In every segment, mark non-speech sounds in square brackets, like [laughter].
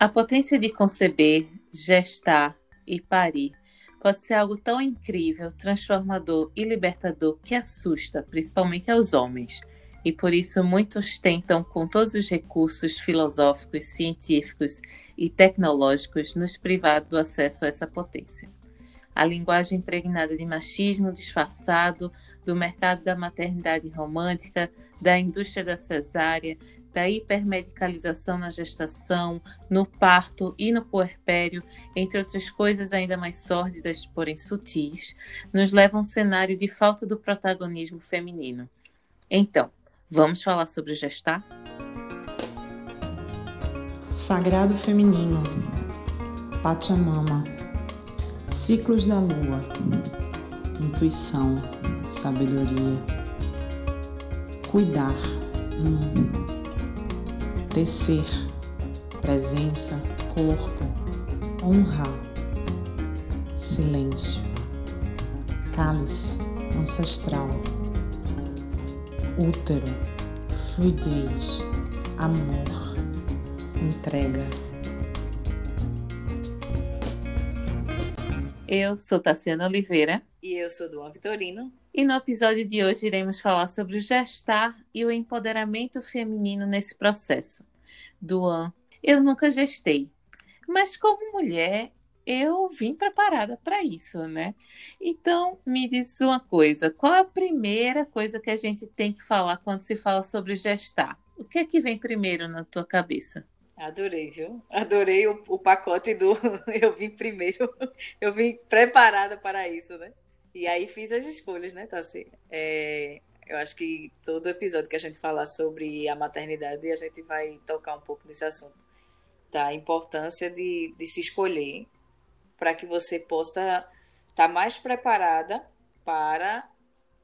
A potência de conceber, gestar e parir pode ser algo tão incrível, transformador e libertador que assusta, principalmente aos homens. E por isso muitos tentam, com todos os recursos filosóficos, científicos e tecnológicos, nos privar do acesso a essa potência. A linguagem impregnada de machismo disfarçado, do mercado da maternidade romântica, da indústria da cesárea, da hipermedicalização na gestação, no parto e no puerpério, entre outras coisas ainda mais sórdidas, porém sutis, nos leva a um cenário de falta do protagonismo feminino. Então, vamos falar sobre gestar? Sagrado feminino, Pachamama, ciclos da lua, intuição, sabedoria, cuidar. Hum tecer, presença, corpo, honra, silêncio, cálice ancestral, útero, fluidez, amor, entrega. Eu sou Tassiana Oliveira. E eu sou Duan Vitorino. E no episódio de hoje iremos falar sobre o gestar e o empoderamento feminino nesse processo. Duan, eu nunca gestei, mas como mulher eu vim preparada para isso, né? Então, me diz uma coisa: qual é a primeira coisa que a gente tem que falar quando se fala sobre gestar? O que é que vem primeiro na tua cabeça? Adorei, viu? Adorei o, o pacote do [laughs] eu vim primeiro, [laughs] eu vim preparada para isso, né? E aí fiz as escolhas, né, Tassi? É, eu acho que todo episódio que a gente falar sobre a maternidade, a gente vai tocar um pouco nesse assunto. Da importância de, de se escolher para que você possa estar tá mais preparada para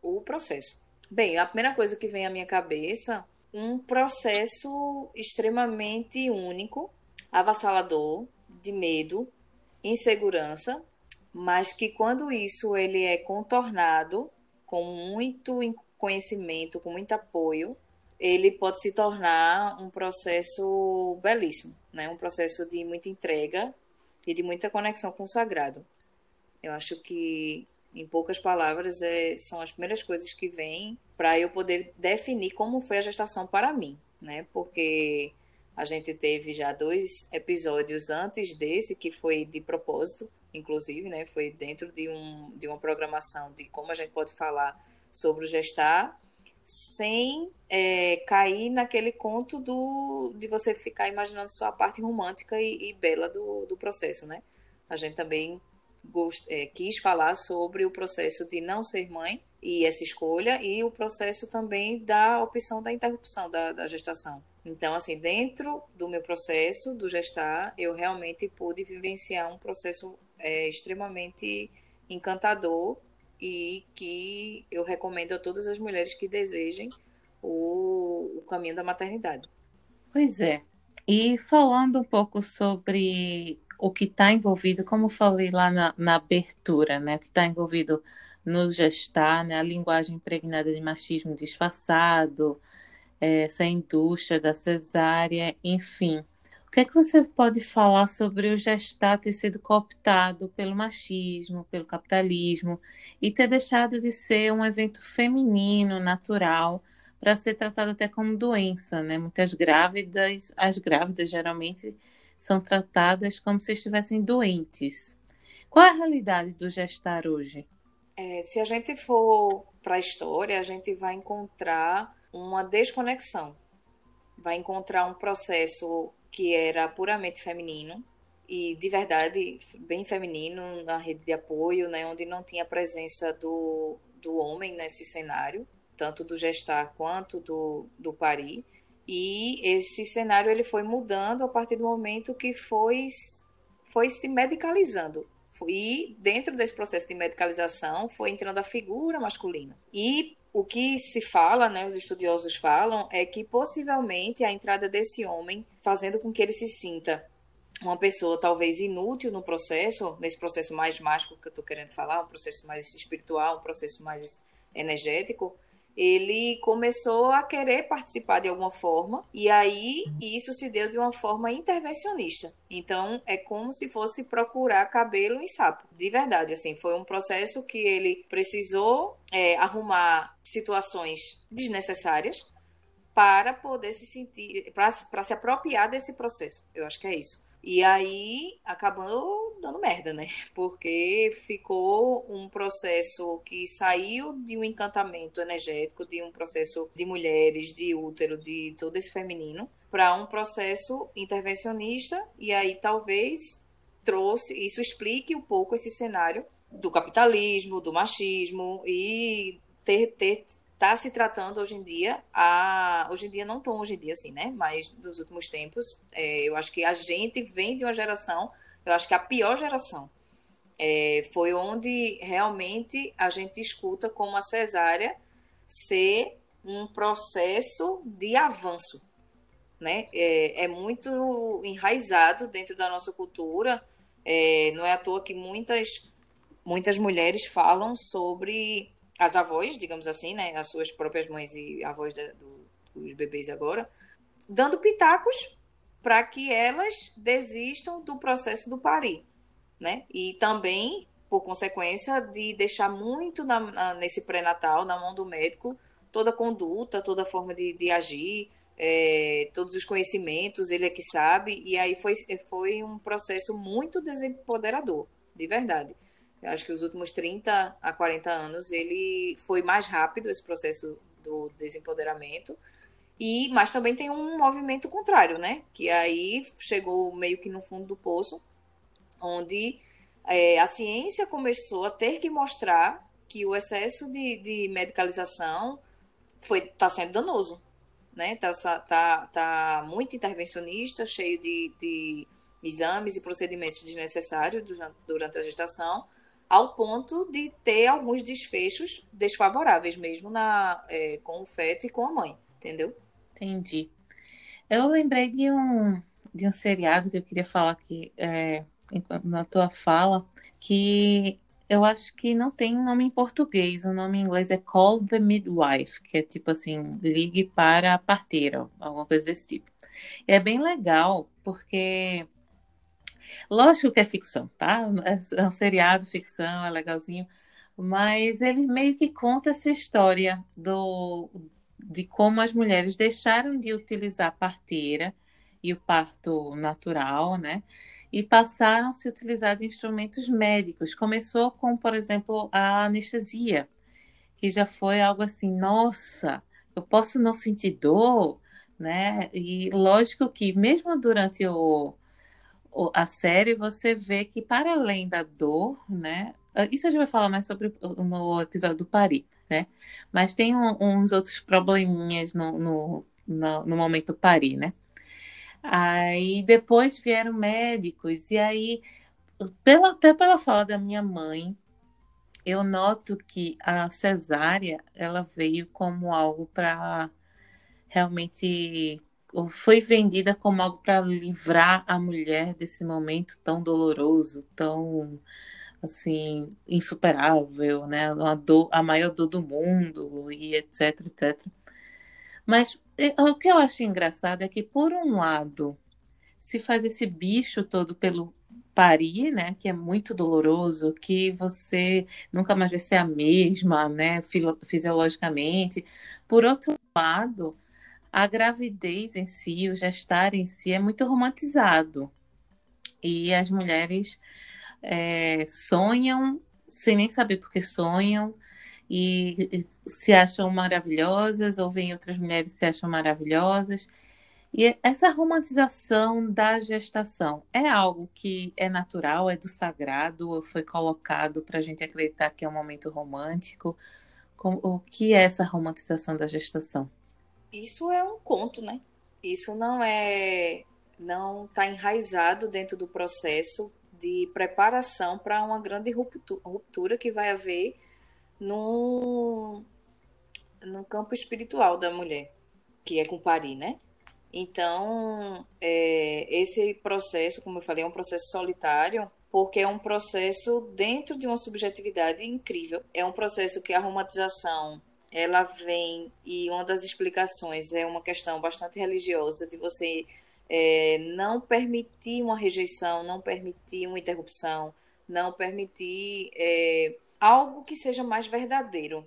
o processo. Bem, a primeira coisa que vem à minha cabeça, um processo extremamente único, avassalador, de medo, insegurança, mas que quando isso ele é contornado com muito conhecimento, com muito apoio, ele pode se tornar um processo belíssimo, né? Um processo de muita entrega e de muita conexão com o sagrado. Eu acho que, em poucas palavras, é, são as primeiras coisas que vêm para eu poder definir como foi a gestação para mim, né? Porque a gente teve já dois episódios antes desse que foi de propósito, inclusive, né? Foi dentro de, um, de uma programação de como a gente pode falar sobre o gestar sem é, cair naquele conto do, de você ficar imaginando só a parte romântica e, e bela do, do processo, né? A gente também gost, é, quis falar sobre o processo de não ser mãe e essa escolha e o processo também da opção da interrupção da, da gestação. Então, assim, dentro do meu processo do gestar, eu realmente pude vivenciar um processo é extremamente encantador e que eu recomendo a todas as mulheres que desejem o, o caminho da maternidade. Pois é. E falando um pouco sobre o que está envolvido, como falei lá na, na abertura, né? O que está envolvido no gestar, né? A linguagem impregnada de machismo disfarçado, essa indústria da cesárea, enfim que é que você pode falar sobre o gestar ter sido cooptado pelo machismo, pelo capitalismo e ter deixado de ser um evento feminino, natural, para ser tratado até como doença, né? Muitas grávidas, as grávidas geralmente são tratadas como se estivessem doentes. Qual é a realidade do gestar hoje? É, se a gente for para a história, a gente vai encontrar uma desconexão, vai encontrar um processo que era puramente feminino e de verdade bem feminino na rede de apoio, né, onde não tinha presença do, do homem nesse cenário, tanto do gestar quanto do, do parir. E esse cenário ele foi mudando a partir do momento que foi, foi se medicalizando. E dentro desse processo de medicalização foi entrando a figura masculina. E o que se fala, né, os estudiosos falam, é que possivelmente a entrada desse homem, fazendo com que ele se sinta uma pessoa talvez inútil no processo, nesse processo mais mágico que eu estou querendo falar, um processo mais espiritual, um processo mais energético, ele começou a querer participar de alguma forma, e aí isso se deu de uma forma intervencionista. Então, é como se fosse procurar cabelo em sapo, de verdade. Assim, foi um processo que ele precisou é, arrumar situações desnecessárias para poder se sentir, para se apropriar desse processo. Eu acho que é isso. E aí acabou dando merda, né? [laughs] Porque ficou um processo que saiu de um encantamento energético, de um processo de mulheres, de útero, de todo esse feminino, para um processo intervencionista, e aí talvez trouxe, isso explique um pouco esse cenário do capitalismo, do machismo e ter, ter está se tratando hoje em dia, a, hoje em dia não tão hoje em dia assim, né? Mas nos últimos tempos, é, eu acho que a gente vem de uma geração, eu acho que a pior geração é, foi onde realmente a gente escuta como a cesárea ser um processo de avanço, né? É, é muito enraizado dentro da nossa cultura. É, não é à toa que muitas muitas mulheres falam sobre as avós, digamos assim, né, as suas próprias mães e avós da, do, dos bebês agora, dando pitacos para que elas desistam do processo do parir, né? E também, por consequência, de deixar muito na, na, nesse pré-natal na mão do médico toda conduta, toda forma de, de agir, é, todos os conhecimentos, ele é que sabe, e aí foi, foi um processo muito desempoderador, de verdade. Eu acho que os últimos 30 a 40 anos ele foi mais rápido esse processo do desempoderamento. E mas também tem um movimento contrário, né? Que aí chegou meio que no fundo do poço, onde é, a ciência começou a ter que mostrar que o excesso de, de medicalização foi está sendo danoso, né? Tá, tá, tá muito intervencionista, cheio de, de exames e procedimentos desnecessários durante a gestação ao ponto de ter alguns desfechos desfavoráveis mesmo na, é, com o feto e com a mãe, entendeu? Entendi. Eu lembrei de um, de um seriado que eu queria falar aqui é, na tua fala, que eu acho que não tem nome em português, o nome em inglês é Call the Midwife, que é tipo assim, ligue para a parteira, alguma coisa desse tipo. E é bem legal, porque Lógico que é ficção, tá? É, é um seriado, ficção, é legalzinho. Mas ele meio que conta essa história do, de como as mulheres deixaram de utilizar a parteira e o parto natural, né? E passaram a se utilizar de instrumentos médicos. Começou com, por exemplo, a anestesia, que já foi algo assim, nossa, eu posso não sentir dor, né? E lógico que mesmo durante o, a série, você vê que para além da dor, né? Ah, isso a gente vai falar mais sobre no episódio do Pari, né? Mas tem um, uns outros probleminhas no, no, no, no momento do Pari, né? Aí depois vieram médicos, e aí, pela, até pela fala da minha mãe, eu noto que a cesárea ela veio como algo para realmente foi vendida como algo para livrar a mulher desse momento tão doloroso, tão assim insuperável, né? A, dor, a maior dor do mundo e etc, etc. Mas o que eu acho engraçado é que por um lado se faz esse bicho todo pelo parir, né, que é muito doloroso, que você nunca mais vai ser a mesma, né, fisiologicamente. Por outro lado, a gravidez em si, o gestar em si é muito romantizado. E as mulheres é, sonham sem nem saber porque sonham e se acham maravilhosas, ou vem outras mulheres se acham maravilhosas. E essa romantização da gestação é algo que é natural, é do sagrado, foi colocado para a gente acreditar que é um momento romântico? O que é essa romantização da gestação? Isso é um conto, né? Isso não é não está enraizado dentro do processo de preparação para uma grande ruptura que vai haver no, no campo espiritual da mulher, que é com Pari, né? Então, é, esse processo, como eu falei, é um processo solitário, porque é um processo dentro de uma subjetividade incrível. É um processo que a romantização ela vem e uma das explicações é uma questão bastante religiosa de você é, não permitir uma rejeição, não permitir uma interrupção, não permitir é, algo que seja mais verdadeiro,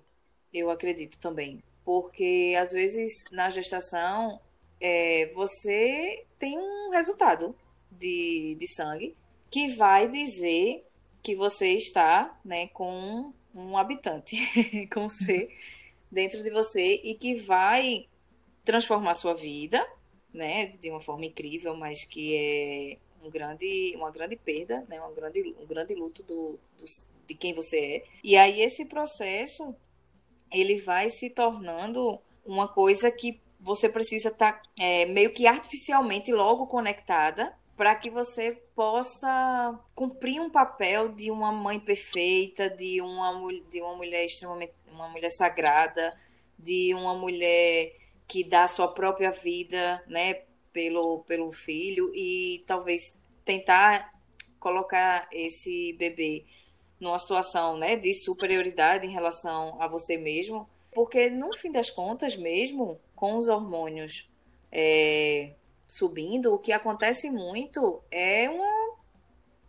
eu acredito também. Porque às vezes na gestação é, você tem um resultado de, de sangue que vai dizer que você está né, com um habitante, [laughs] com um ser dentro de você e que vai transformar sua vida, né, de uma forma incrível, mas que é um grande, uma grande perda, né, um grande, um grande luto do, do, de quem você é. E aí esse processo ele vai se tornando uma coisa que você precisa estar tá, é, meio que artificialmente logo conectada para que você possa cumprir um papel de uma mãe perfeita, de uma, de uma mulher extremamente uma mulher sagrada, de uma mulher que dá a sua própria vida, né, pelo, pelo filho e talvez tentar colocar esse bebê numa situação, né, de superioridade em relação a você mesmo, porque no fim das contas mesmo, com os hormônios é, subindo, o que acontece muito é uma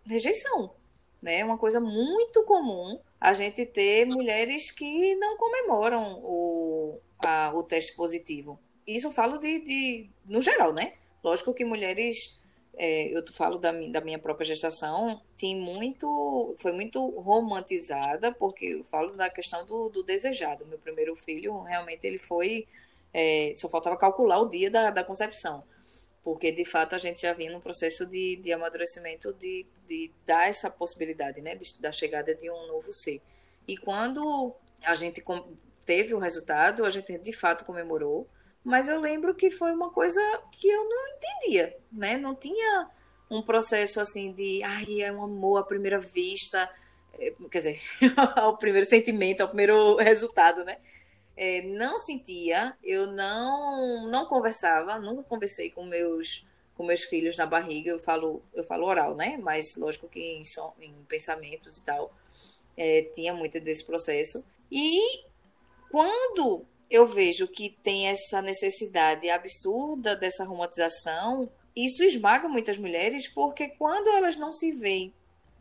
rejeição, né? Uma coisa muito comum a gente ter mulheres que não comemoram o, a, o teste positivo. Isso falo de, de no geral, né? Lógico que mulheres, é, eu falo da, da minha própria gestação, tem muito, foi muito romantizada, porque eu falo da questão do, do desejado. Meu primeiro filho, realmente, ele foi, é, só faltava calcular o dia da, da concepção porque de fato a gente já vinha num processo de, de amadurecimento de, de dar essa possibilidade, né, de, da chegada de um novo ser. E quando a gente teve o resultado, a gente de fato comemorou, mas eu lembro que foi uma coisa que eu não entendia, né? Não tinha um processo assim de, ai, é um amor à primeira vista, é, quer dizer, [laughs] ao primeiro sentimento, ao primeiro resultado, né? É, não sentia, eu não não conversava, nunca conversei com meus com meus filhos na barriga, eu falo eu falo oral, né? Mas lógico que em, som, em pensamentos e tal é, tinha muito desse processo. E quando eu vejo que tem essa necessidade absurda dessa romantização, isso esmaga muitas mulheres, porque quando elas não se veem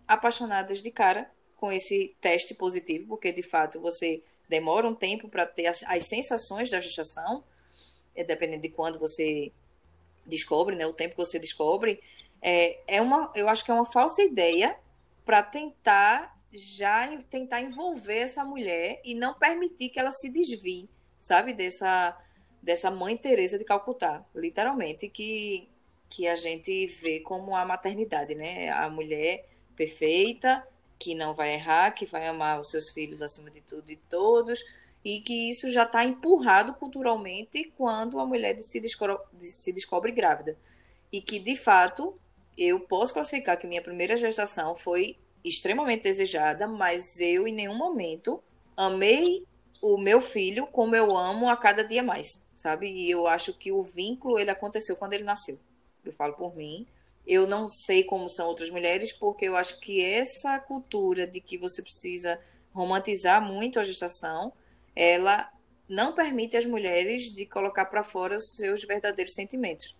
apaixonadas de cara com esse teste positivo, porque de fato você demora um tempo para ter as, as, sensações da gestação, é, dependendo de quando você descobre, né, o tempo que você descobre, é, é uma, eu acho que é uma falsa ideia para tentar já tentar envolver essa mulher e não permitir que ela se desvie, sabe, dessa dessa mãe Teresa de Calcutá, literalmente que que a gente vê como a maternidade, né? A mulher perfeita, que não vai errar, que vai amar os seus filhos acima de tudo e todos, e que isso já está empurrado culturalmente quando a mulher se descobre, se descobre grávida. E que, de fato, eu posso classificar que minha primeira gestação foi extremamente desejada, mas eu em nenhum momento amei o meu filho como eu amo a cada dia mais, sabe? E eu acho que o vínculo ele aconteceu quando ele nasceu. Eu falo por mim, eu não sei como são outras mulheres, porque eu acho que essa cultura de que você precisa romantizar muito a gestação, ela não permite às mulheres de colocar para fora os seus verdadeiros sentimentos.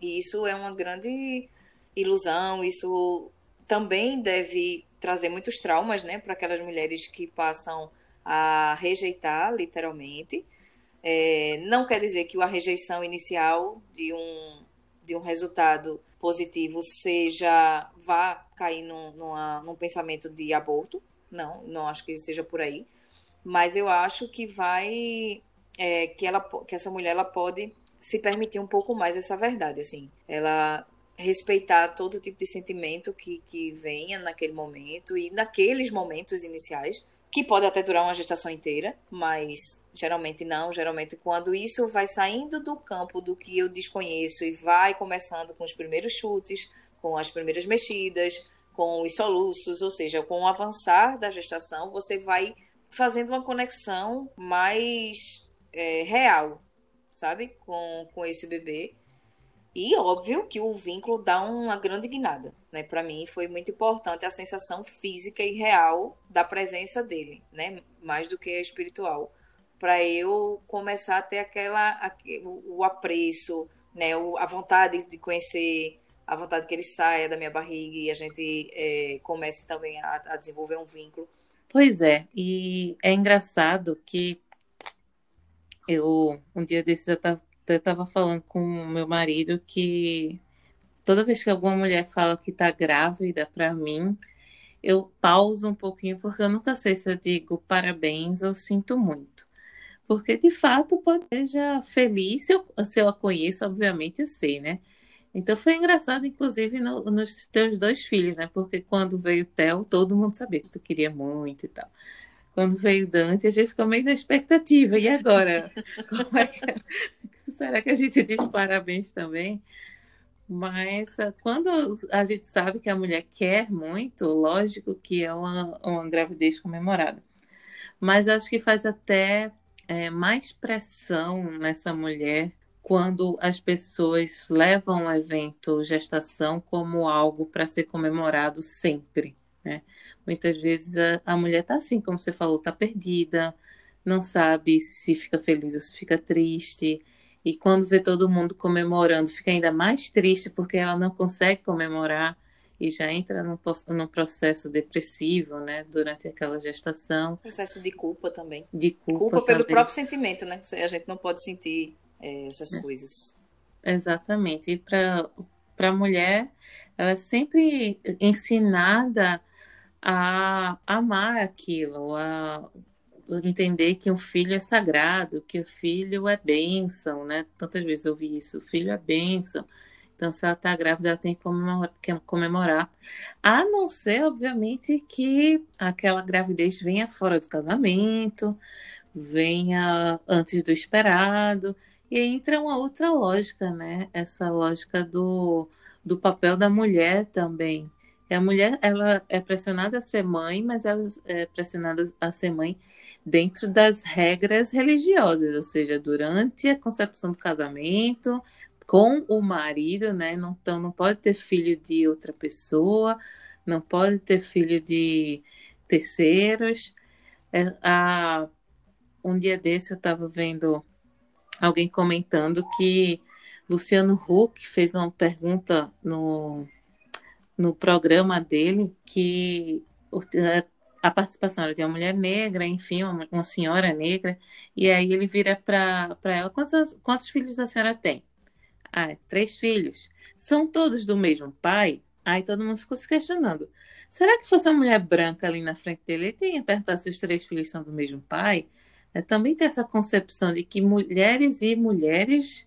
E isso é uma grande ilusão, isso também deve trazer muitos traumas, né, para aquelas mulheres que passam a rejeitar, literalmente. É, não quer dizer que a rejeição inicial de um, de um resultado positivo seja vá cair num, numa, num pensamento de aborto. Não, não acho que seja por aí. Mas eu acho que vai é, que ela que essa mulher ela pode se permitir um pouco mais essa verdade, assim. Ela respeitar todo tipo de sentimento que, que venha naquele momento e naqueles momentos iniciais, que pode até durar uma gestação inteira, mas Geralmente não, geralmente quando isso vai saindo do campo do que eu desconheço e vai começando com os primeiros chutes, com as primeiras mexidas, com os soluços, ou seja, com o avançar da gestação, você vai fazendo uma conexão mais é, real, sabe, com, com esse bebê. E óbvio que o vínculo dá uma grande guinada, né? Para mim foi muito importante a sensação física e real da presença dele, né? Mais do que a espiritual para eu começar a ter aquela o, apreço, né, a vontade de conhecer, a vontade que ele saia da minha barriga e a gente é, comece também a, a desenvolver um vínculo. Pois é, e é engraçado que eu um dia desses eu estava falando com o meu marido que toda vez que alguma mulher fala que está grávida para mim, eu pauso um pouquinho porque eu nunca sei se eu digo parabéns ou sinto muito. Porque de fato pode ser feliz, se eu, se eu a conheço, obviamente eu sei, né? Então foi engraçado, inclusive, no, nos teus dois filhos, né? Porque quando veio o Theo, todo mundo sabia que tu queria muito e tal. Quando veio o Dante, a gente ficou meio na expectativa. E agora? [laughs] É que... Será que a gente diz parabéns também? Mas ah, quando a gente sabe que a mulher quer muito, lógico que é uma, uma gravidez comemorada. Mas acho que faz até é, mais pressão nessa mulher quando as pessoas levam o evento gestação como algo para ser comemorado sempre. Né? Muitas vezes a, a mulher está assim, como você falou, está perdida, não sabe se fica feliz ou se fica triste. E quando vê todo mundo comemorando, fica ainda mais triste porque ela não consegue comemorar e já entra num, num processo depressivo, né, durante aquela gestação. Processo de culpa também. De culpa, culpa pelo próprio sentimento, né? A gente não pode sentir é, essas é. coisas. Exatamente. E para a mulher, ela é sempre ensinada a amar aquilo, a entender que um filho é sagrado, que o filho é bênção, né? Tantas vezes eu ouvi isso, o filho é bênção. Então, se ela está grávida, ela tem que comemorar. A não ser, obviamente, que aquela gravidez venha fora do casamento, venha antes do esperado. E entra uma outra lógica, né? Essa lógica do, do papel da mulher também. A mulher, ela é pressionada a ser mãe, mas ela é pressionada a ser mãe dentro das regras religiosas, ou seja, durante a concepção do casamento, com o marido, né? Não, então não pode ter filho de outra pessoa, não pode ter filho de terceiros. É, a, um dia desse eu estava vendo alguém comentando que Luciano Huck fez uma pergunta no, no programa dele que a participação era de uma mulher negra, enfim, uma, uma senhora negra, e aí ele vira para ela: quantos, quantos filhos a senhora tem? Ah, três filhos. São todos do mesmo pai? Aí todo mundo ficou se questionando. Será que fosse uma mulher branca ali na frente dele, ele teria perguntar se os três filhos são do mesmo pai? É, também tem essa concepção de que mulheres e mulheres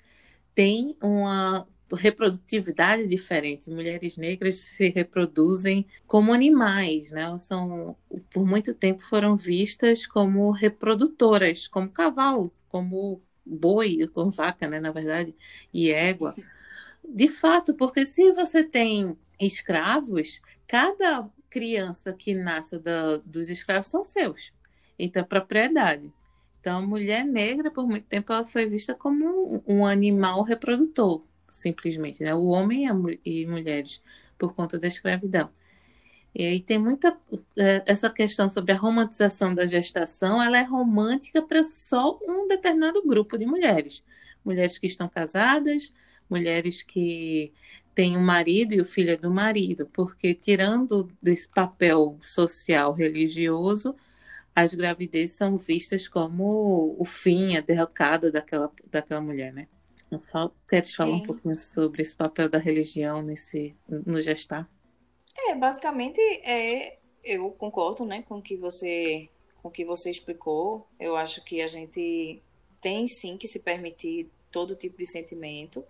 têm uma reprodutividade diferente. Mulheres negras se reproduzem como animais, né? Elas são, por muito tempo, foram vistas como reprodutoras, como cavalo, como boi, como vaca, né? Na verdade, e égua. De fato, porque se você tem escravos, cada criança que nasce da, dos escravos são seus. Então, é propriedade. Então, a mulher negra, por muito tempo, ela foi vista como um, um animal reprodutor, simplesmente. Né? O homem e mulheres, por conta da escravidão. E aí tem muita é, essa questão sobre a romantização da gestação, ela é romântica para só um determinado grupo de mulheres. Mulheres que estão casadas, mulheres que têm um marido e o filho é do marido, porque tirando desse papel social religioso, as gravidezes são vistas como o fim, a derrocada daquela, daquela mulher, né? Queres falar um pouquinho sobre esse papel da religião nesse, no gestar? É, basicamente, é, eu concordo né, com que você com que você explicou. Eu acho que a gente tem sim que se permitir todo tipo de sentimento.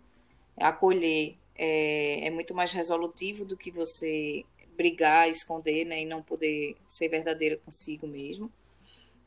Acolher é, é muito mais resolutivo do que você brigar, esconder, né, e não poder ser verdadeira consigo mesmo.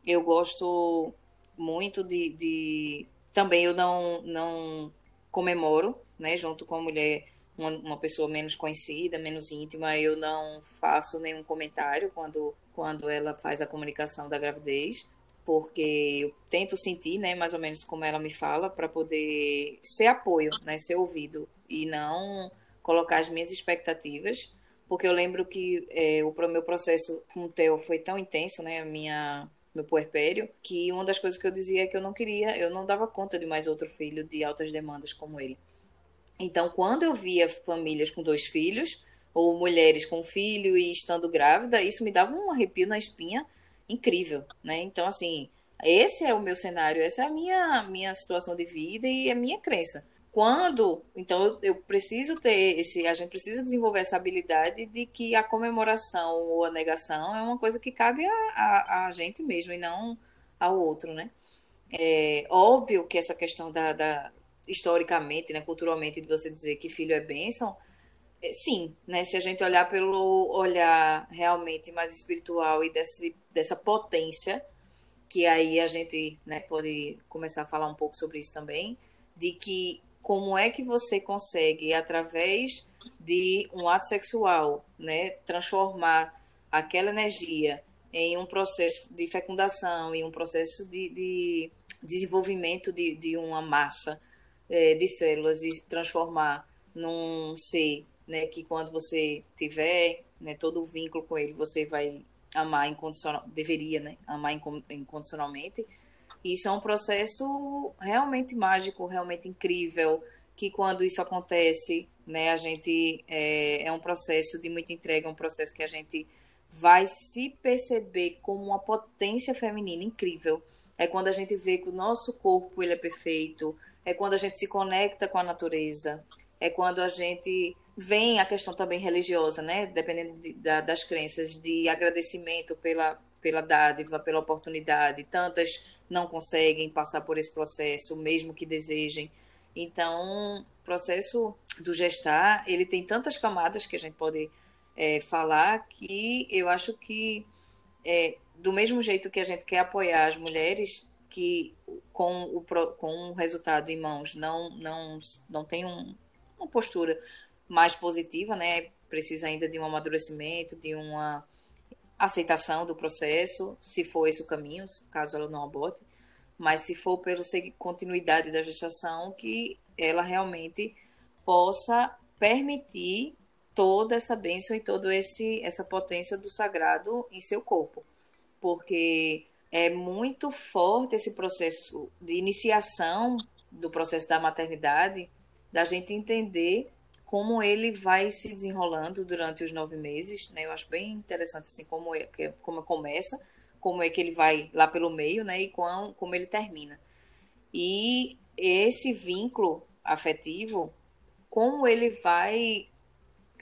Eu gosto muito de, de... também eu não não comemoro, né, junto com a mulher uma, uma, pessoa menos conhecida, menos íntima, eu não faço nenhum comentário quando quando ela faz a comunicação da gravidez, porque eu tento sentir, né, mais ou menos como ela me fala, para poder ser apoio, né, ser ouvido e não colocar as minhas expectativas porque eu lembro que é, o meu processo com o Theo foi tão intenso, né? A minha, meu puerpério, que uma das coisas que eu dizia é que eu não queria, eu não dava conta de mais outro filho de altas demandas como ele. Então, quando eu via famílias com dois filhos, ou mulheres com filho e estando grávida, isso me dava um arrepio na espinha incrível, né? Então, assim, esse é o meu cenário, essa é a minha, minha situação de vida e a minha crença. Quando, então, eu, eu preciso ter esse, a gente precisa desenvolver essa habilidade de que a comemoração ou a negação é uma coisa que cabe a, a, a gente mesmo e não ao outro, né? É óbvio que essa questão da, da historicamente, né, culturalmente, de você dizer que filho é bênção, é, sim, né? Se a gente olhar pelo olhar realmente mais espiritual e desse, dessa potência, que aí a gente né, pode começar a falar um pouco sobre isso também, de que como é que você consegue, através de um ato sexual, né, transformar aquela energia em um processo de fecundação, em um processo de, de desenvolvimento de, de uma massa é, de células e transformar num ser né, que quando você tiver né, todo o vínculo com ele, você vai amar incondicional, deveria, né, amar incondicionalmente. Isso é um processo realmente mágico, realmente incrível, que quando isso acontece, né, a gente é, é um processo de muita entrega, é um processo que a gente vai se perceber como uma potência feminina incrível. É quando a gente vê que o nosso corpo ele é perfeito, é quando a gente se conecta com a natureza, é quando a gente vem a questão também religiosa, né? Dependendo de, da, das crenças, de agradecimento pela, pela dádiva, pela oportunidade. Tantas não conseguem passar por esse processo, mesmo que desejem. Então, o processo do gestar, ele tem tantas camadas que a gente pode é, falar que eu acho que, é, do mesmo jeito que a gente quer apoiar as mulheres que com o, com o resultado em mãos não, não, não tem um, uma postura mais positiva, né? Precisa ainda de um amadurecimento, de uma aceitação do processo, se for esse o caminho, caso ela não aborte, mas se for pela continuidade da gestação, que ela realmente possa permitir toda essa bênção e toda essa potência do sagrado em seu corpo. Porque é muito forte esse processo de iniciação do processo da maternidade, da gente entender como ele vai se desenrolando durante os nove meses, né? Eu acho bem interessante assim como é, como começa, como é que ele vai lá pelo meio, né? E como, como ele termina. E esse vínculo afetivo, como ele vai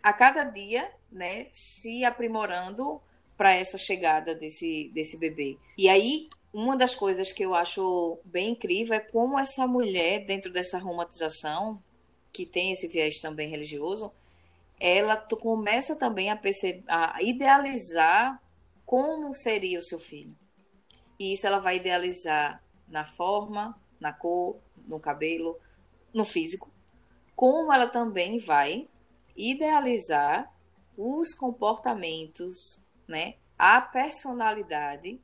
a cada dia, né? Se aprimorando para essa chegada desse desse bebê. E aí uma das coisas que eu acho bem incrível é como essa mulher dentro dessa romantização que tem esse viés também religioso, ela começa também a, perceber, a idealizar como seria o seu filho. E isso ela vai idealizar na forma, na cor, no cabelo, no físico, como ela também vai idealizar os comportamentos, né, a personalidade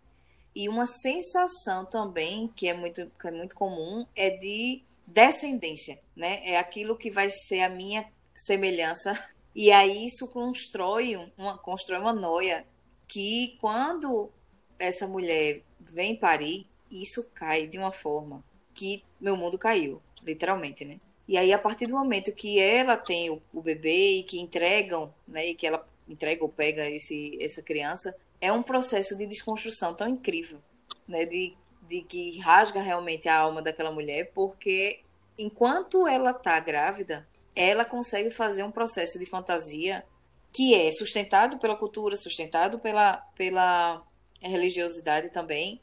e uma sensação também que é muito, que é muito comum é de descendência, né? É aquilo que vai ser a minha semelhança. [laughs] E aí isso constrói uma, constrói uma noia que quando essa mulher vem parir, isso cai de uma forma que meu mundo caiu, literalmente, né? E aí, a partir do momento que ela tem o, o bebê e que entregam, né, e que ela entrega ou pega esse, essa criança, é um processo de desconstrução tão incrível, né, de de que rasga realmente a alma daquela mulher, porque enquanto ela está grávida, ela consegue fazer um processo de fantasia que é sustentado pela cultura, sustentado pela, pela religiosidade também,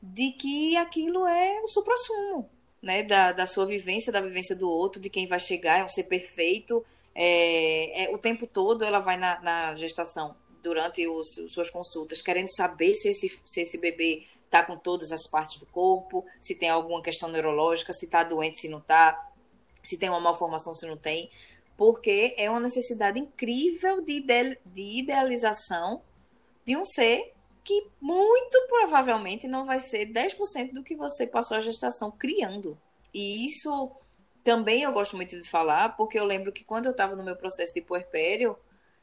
de que aquilo é o supra-sumo, né? Da, da sua vivência, da vivência do outro, de quem vai chegar, é um ser perfeito. É, é, o tempo todo ela vai na, na gestação, durante os, suas consultas, querendo saber se esse, se esse bebê está com todas as partes do corpo, se tem alguma questão neurológica, se está doente, se não está, se tem uma malformação, se não tem, porque é uma necessidade incrível de, de idealização de um ser que muito provavelmente não vai ser 10% do que você passou a gestação criando. E isso também eu gosto muito de falar, porque eu lembro que quando eu estava no meu processo de puerpério,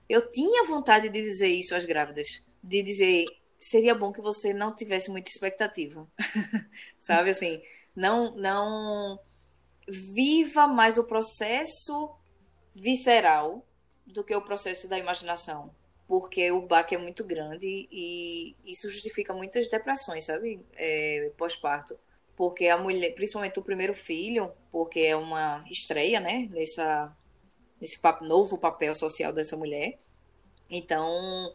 eu tinha vontade de dizer isso às grávidas, de dizer seria bom que você não tivesse muita expectativa, [laughs] sabe? Assim, não, não viva mais o processo visceral do que o processo da imaginação, porque o baque é muito grande e isso justifica muitas depressões, sabe? É, Pós-parto. Porque a mulher, principalmente o primeiro filho, porque é uma estreia, né? Nessa, nesse novo papel social dessa mulher. Então,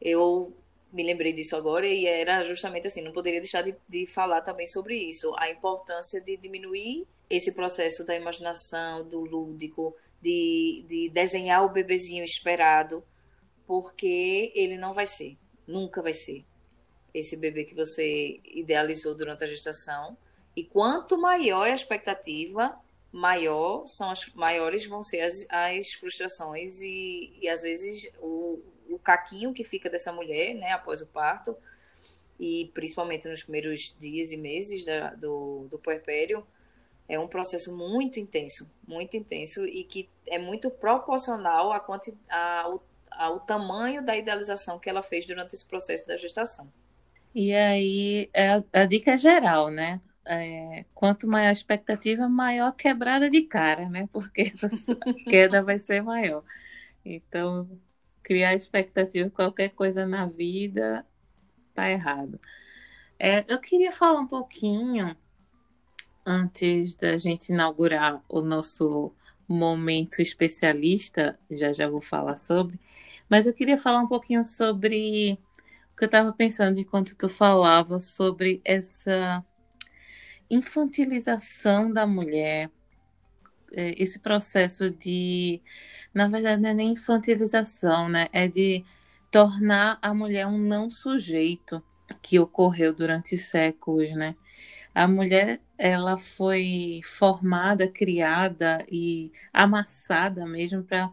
eu me lembrei disso agora e era justamente assim, não poderia deixar de, de falar também sobre isso, a importância de diminuir esse processo da imaginação, do lúdico, de, de desenhar o bebezinho esperado, porque ele não vai ser, nunca vai ser esse bebê que você idealizou durante a gestação. E quanto maior é a expectativa, maior são as maiores vão ser as, as frustrações e, e às vezes o, o caquinho que fica dessa mulher, né, após o parto, e principalmente nos primeiros dias e meses da, do, do puerpério, é um processo muito intenso, muito intenso e que é muito proporcional a a, ao, ao tamanho da idealização que ela fez durante esse processo da gestação. E aí, é a, a dica geral, né? É, quanto maior a expectativa, maior a quebrada de cara, né? Porque [laughs] a queda vai ser maior. Então, criar expectativa qualquer coisa na vida tá errado. É, eu queria falar um pouquinho antes da gente inaugurar o nosso momento especialista, já já vou falar sobre, mas eu queria falar um pouquinho sobre o que eu estava pensando enquanto tu falava sobre essa infantilização da mulher, é, esse processo de, na verdade, não é nem infantilização, né? É de tornar a mulher um não sujeito que ocorreu durante séculos, né? A mulher, ela foi formada, criada e amassada mesmo para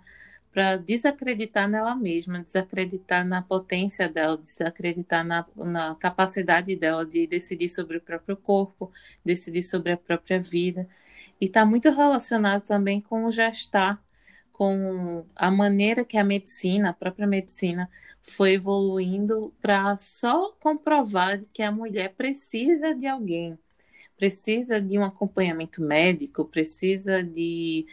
para desacreditar nela mesma, desacreditar na potência dela, desacreditar na, na capacidade dela de decidir sobre o próprio corpo, decidir sobre a própria vida. E está muito relacionado também com o gestar, com a maneira que a medicina, a própria medicina, foi evoluindo para só comprovar que a mulher precisa de alguém, precisa de um acompanhamento médico, precisa de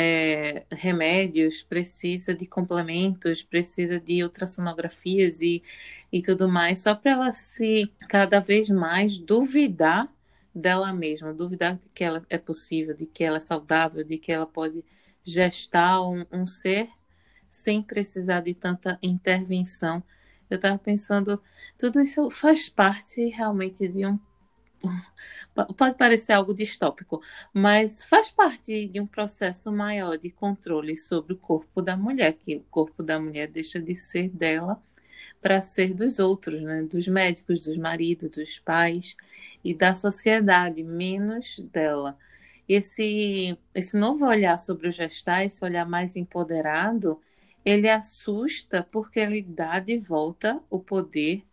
é, remédios, precisa de complementos, precisa de ultrassonografias e, e tudo mais, só para ela se cada vez mais duvidar dela mesma, duvidar de que ela é possível, de que ela é saudável, de que ela pode gestar um, um ser sem precisar de tanta intervenção. Eu estava pensando, tudo isso faz parte realmente de um. Pode parecer algo distópico, mas faz parte de um processo maior de controle sobre o corpo da mulher, que o corpo da mulher deixa de ser dela para ser dos outros, né? dos médicos, dos maridos, dos pais e da sociedade, menos dela. Esse, esse novo olhar sobre o gestar, esse olhar mais empoderado, ele assusta porque ele dá de volta o poder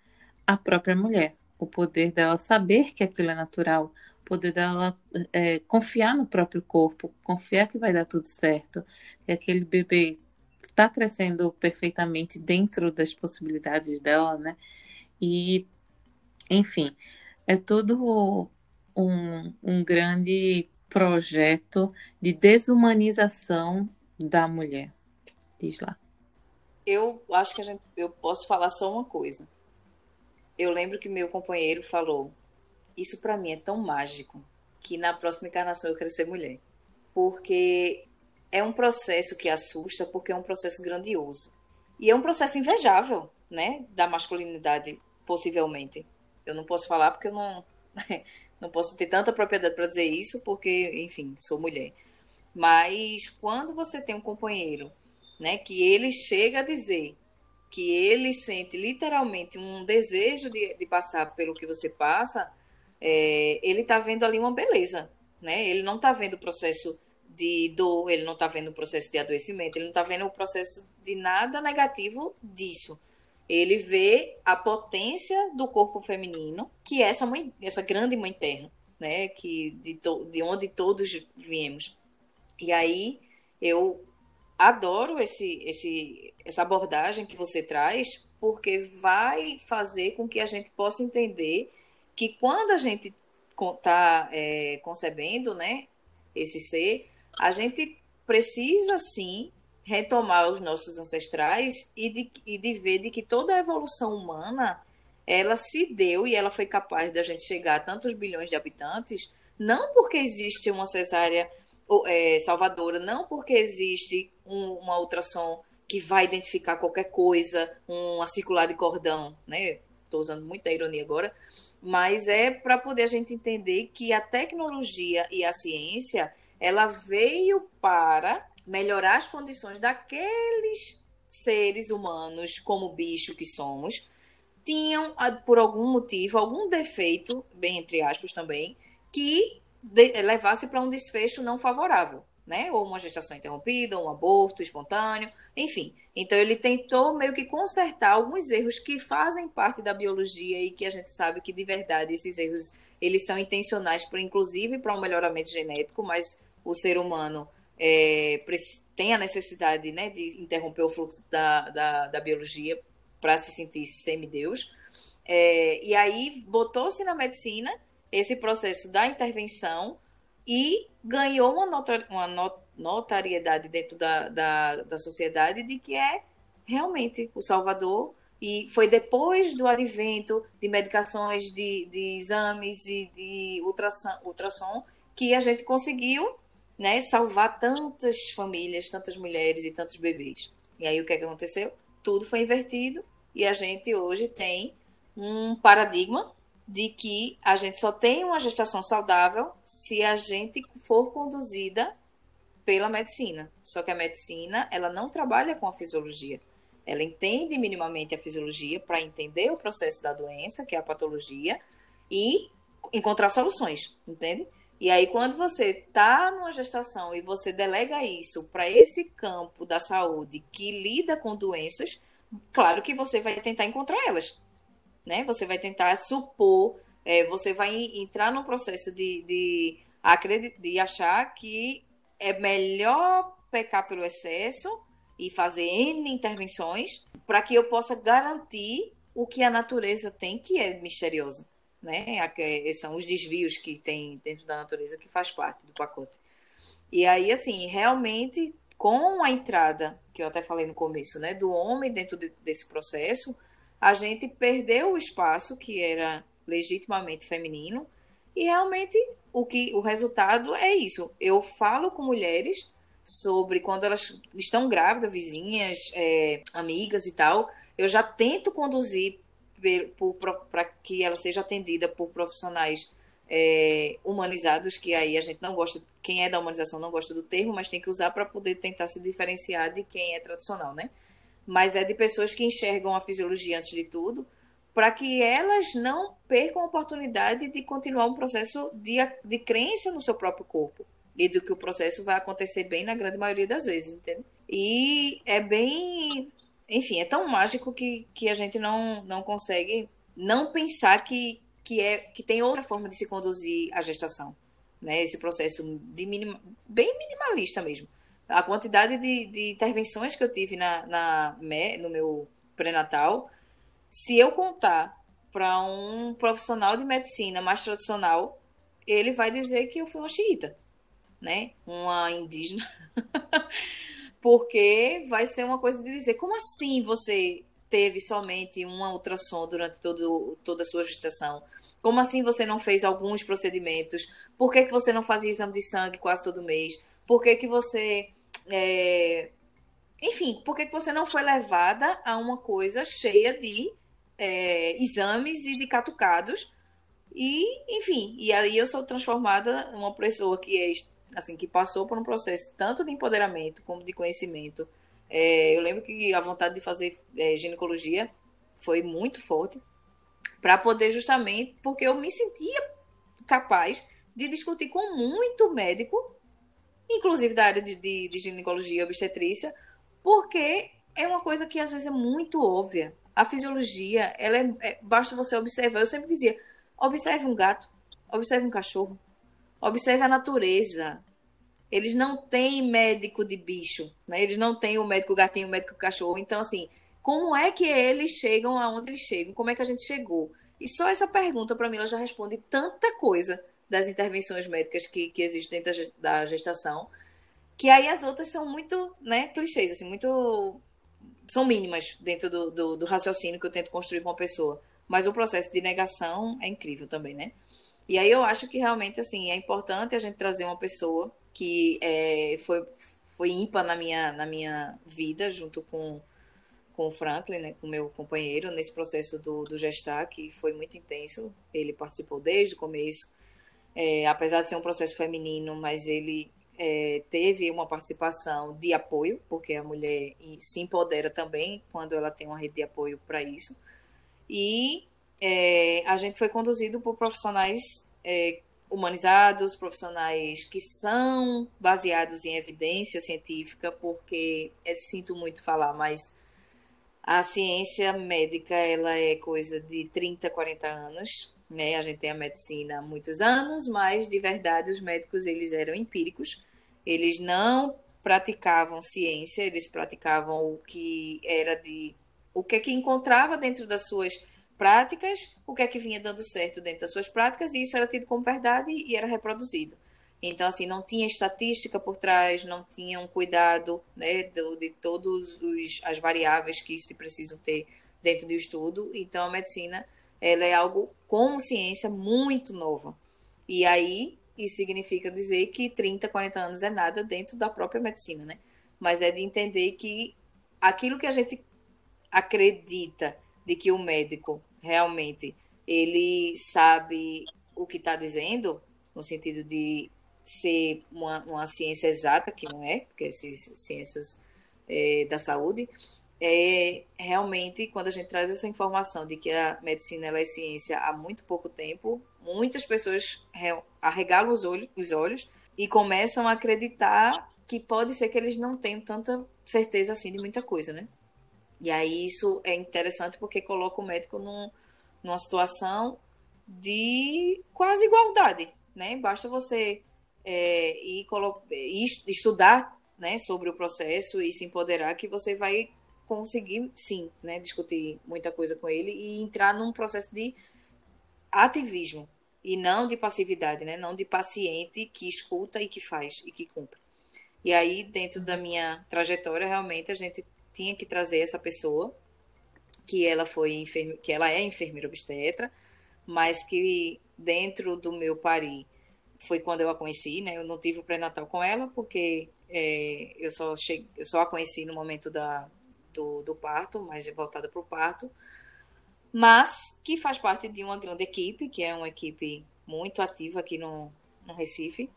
à própria mulher, o poder dela saber que aquilo é natural, o poder dela é, confiar no próprio corpo, confiar que vai dar tudo certo, que aquele bebê está crescendo perfeitamente dentro das possibilidades dela, né? E, enfim, é tudo um, um grande projeto de desumanização da mulher. Diz lá. Eu acho que a gente, eu posso falar só uma coisa. Eu lembro que meu companheiro falou: Isso para mim é tão mágico que na próxima encarnação eu quero ser mulher. Porque é um processo que assusta, porque é um processo grandioso. E é um processo invejável, né? Da masculinidade, possivelmente. Eu não posso falar porque eu não, [laughs] não posso ter tanta propriedade para dizer isso, porque, enfim, sou mulher. Mas quando você tem um companheiro, né, que ele chega a dizer que ele sente literalmente um desejo de, de passar pelo que você passa, é, ele está vendo ali uma beleza, né? Ele não está vendo o processo de dor, ele não está vendo o processo de adoecimento, ele não está vendo o processo de nada negativo disso ele vê a potência do corpo feminino, que é essa mãe, essa grande mãe terra, né, que de, to, de onde todos viemos. E aí eu adoro esse, esse, essa abordagem que você traz, porque vai fazer com que a gente possa entender que quando a gente está é, concebendo né, esse ser, a gente precisa sim retomar os nossos ancestrais e de, e de ver de que toda a evolução humana ela se deu e ela foi capaz de a gente chegar a tantos bilhões de habitantes, não porque existe uma cesárea é, salvadora, não porque existe um, uma ultrassom que vai identificar qualquer coisa, uma circular de cordão, né? Estou usando muita ironia agora, mas é para poder a gente entender que a tecnologia e a ciência ela veio para melhorar as condições daqueles seres humanos, como bicho que somos, tinham, ah, por algum motivo, algum defeito, bem entre aspas também, que levasse para um desfecho não favorável, né? Ou uma gestação interrompida, um aborto espontâneo, enfim. Então ele tentou meio que consertar alguns erros que fazem parte da biologia e que a gente sabe que de verdade esses erros eles são intencionais, para inclusive para um melhoramento genético, mas o ser humano é, tem a necessidade né, de interromper o fluxo da, da, da biologia para se sentir semideus. É, e aí botou-se na medicina esse processo da intervenção e ganhou uma, notar, uma notariedade dentro da, da, da sociedade de que é realmente o Salvador. E foi depois do advento de medicações, de, de exames e de ultrassom, ultrassom que a gente conseguiu né, salvar tantas famílias, tantas mulheres e tantos bebês. E aí o que, é que aconteceu? Tudo foi invertido e a gente hoje tem um paradigma de que a gente só tem uma gestação saudável se a gente for conduzida pela medicina. Só que a medicina, ela não trabalha com a fisiologia. Ela entende minimamente a fisiologia para entender o processo da doença, que é a patologia, e encontrar soluções, entende? E aí, quando você está numa gestação e você delega isso para esse campo da saúde que lida com doenças, claro que você vai tentar encontrar elas. Né? Você vai tentar supor, é, você vai entrar no processo de, de, de achar que é melhor pecar pelo excesso e fazer N intervenções para que eu possa garantir o que a natureza tem, que é misteriosa né? São os desvios que tem dentro da natureza que faz parte do pacote. E aí, assim, realmente, com a entrada, que eu até falei no começo, né, do homem dentro de, desse processo, a gente perdeu o espaço que era legitimamente feminino e realmente o que o resultado é isso. Eu falo com mulheres sobre quando elas estão grávidas, vizinhas, é, amigas e tal, eu já tento conduzir para que ela seja atendida por profissionais é, humanizados, que aí a gente não gosta, quem é da humanização não gosta do termo, mas tem que usar para poder tentar se diferenciar de quem é tradicional, né? Mas é de pessoas que enxergam a fisiologia antes de tudo, para que elas não percam a oportunidade de continuar um processo de, de crença no seu próprio corpo. E do que o processo vai acontecer bem na grande maioria das vezes, entende? E é bem enfim, é tão mágico que, que a gente não, não consegue não pensar que, que, é, que tem outra forma de se conduzir a gestação. Né? Esse processo de minim, bem minimalista mesmo. A quantidade de, de intervenções que eu tive na, na, no meu pré-natal, se eu contar para um profissional de medicina mais tradicional, ele vai dizer que eu fui uma xiita, né? Uma indígena. [laughs] porque vai ser uma coisa de dizer, como assim você teve somente uma ultrassom durante todo, toda a sua gestação? Como assim você não fez alguns procedimentos? Por que, que você não fazia exame de sangue quase todo mês? Por que, que você. É... Enfim, por que, você não foi levada a uma coisa cheia de é, exames e de catucados? E, enfim, e aí eu sou transformada uma pessoa que é assim, que passou por um processo tanto de empoderamento como de conhecimento. É, eu lembro que a vontade de fazer é, ginecologia foi muito forte para poder justamente porque eu me sentia capaz de discutir com muito médico, inclusive da área de, de, de ginecologia e obstetrícia, porque é uma coisa que às vezes é muito óbvia. A fisiologia, ela é, é, basta você observar. Eu sempre dizia, observe um gato, observe um cachorro, observe a natureza, eles não têm médico de bicho, né? Eles não têm o médico gatinho, o médico cachorro. Então, assim, como é que eles chegam aonde eles chegam, como é que a gente chegou. E só essa pergunta, para mim, ela já responde tanta coisa das intervenções médicas que, que existem dentro da gestação, que aí as outras são muito, né, clichês, assim, muito... são mínimas dentro do, do, do raciocínio que eu tento construir com a pessoa. Mas o processo de negação é incrível também, né? E aí eu acho que realmente, assim, é importante a gente trazer uma pessoa que é, foi, foi ímpar na minha, na minha vida, junto com, com o Franklin, né, com meu companheiro, nesse processo do, do gestar, que foi muito intenso. Ele participou desde o começo, é, apesar de ser um processo feminino, mas ele é, teve uma participação de apoio, porque a mulher se empodera também quando ela tem uma rede de apoio para isso. E é, a gente foi conduzido por profissionais é, humanizados, profissionais que são baseados em evidência científica, porque é, sinto muito falar, mas a ciência médica ela é coisa de 30, 40 anos, né? A gente tem a medicina há muitos anos, mas de verdade os médicos eles eram empíricos, eles não praticavam ciência, eles praticavam o que era de o que é que encontrava dentro das suas práticas, o que é que vinha dando certo dentro das suas práticas, e isso era tido como verdade e era reproduzido. Então, assim, não tinha estatística por trás, não tinha um cuidado né, de, de todas as variáveis que se precisam ter dentro do estudo. Então, a medicina ela é algo como ciência muito nova. E aí, isso significa dizer que 30, 40 anos é nada dentro da própria medicina, né? Mas é de entender que aquilo que a gente acredita de que o médico realmente ele sabe o que está dizendo, no sentido de ser uma, uma ciência exata, que não é, porque essas ciências é, da saúde, é realmente quando a gente traz essa informação de que a medicina é ciência há muito pouco tempo, muitas pessoas arregalam os olhos, os olhos e começam a acreditar que pode ser que eles não tenham tanta certeza assim de muita coisa, né? E aí isso é interessante porque coloca o médico num, numa situação de quase igualdade, né? Basta você é, ir, estudar né, sobre o processo e se empoderar que você vai conseguir, sim, né, discutir muita coisa com ele e entrar num processo de ativismo e não de passividade, né? Não de paciente que escuta e que faz e que cumpre. E aí, dentro da minha trajetória, realmente a gente tinha que trazer essa pessoa que ela foi enferme... que ela é enfermeira obstetra, mas que dentro do meu pari foi quando eu a conheci, né? Eu não tive o pré-natal com ela porque é, eu só cheguei, eu só a conheci no momento da, do, do parto, mais voltada para o parto, mas que faz parte de uma grande equipe, que é uma equipe muito ativa aqui no, no Recife,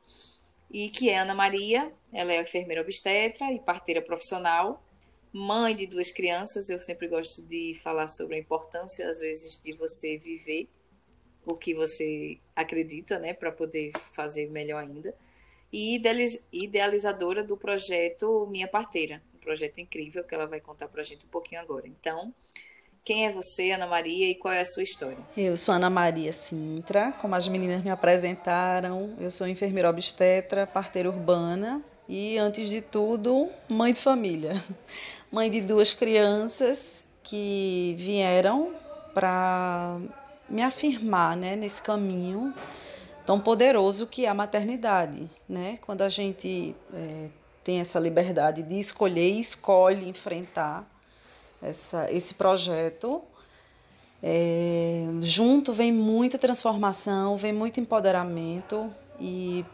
e que é Ana Maria, ela é enfermeira obstetra e parteira profissional, mãe de duas crianças, eu sempre gosto de falar sobre a importância, às vezes, de você viver o que você acredita, né, para poder fazer melhor ainda. E idealizadora do projeto Minha Parteira, um projeto incrível que ela vai contar para a gente um pouquinho agora. Então, quem é você, Ana Maria, e qual é a sua história? Eu sou Ana Maria Sintra, como as meninas me apresentaram, eu sou enfermeira obstetra, parteira urbana e, antes de tudo, mãe de família [laughs] mãe de duas crianças que vieram para me afirmar né, nesse caminho tão poderoso que é a maternidade. Né? Quando a gente é, tem essa liberdade de escolher e escolhe enfrentar essa, esse projeto, é, junto vem muita transformação, vem muito empoderamento e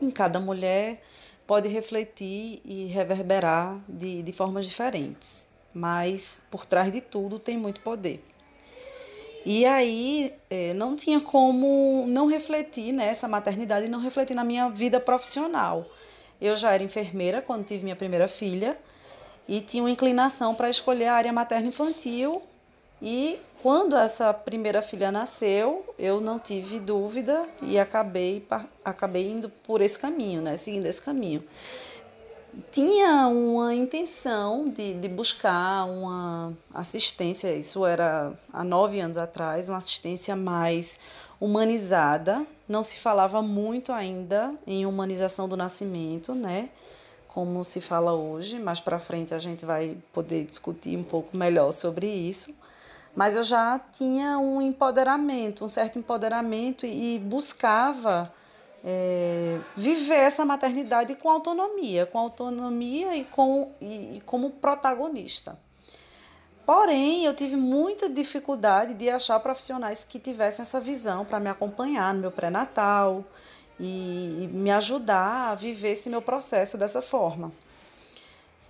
em cada mulher pode refletir e reverberar de, de formas diferentes, mas por trás de tudo tem muito poder. E aí é, não tinha como não refletir nessa maternidade e não refletir na minha vida profissional. Eu já era enfermeira quando tive minha primeira filha e tinha uma inclinação para escolher a área materno-infantil e quando essa primeira filha nasceu, eu não tive dúvida e acabei, acabei indo por esse caminho, né? Seguindo esse caminho. Tinha uma intenção de, de buscar uma assistência, isso era há nove anos atrás, uma assistência mais humanizada. Não se falava muito ainda em humanização do nascimento, né? Como se fala hoje. Mais para frente a gente vai poder discutir um pouco melhor sobre isso. Mas eu já tinha um empoderamento, um certo empoderamento e buscava é, viver essa maternidade com autonomia, com autonomia e, com, e, e como protagonista. Porém, eu tive muita dificuldade de achar profissionais que tivessem essa visão para me acompanhar no meu pré-natal, e, me ajudar a viver esse meu processo dessa forma.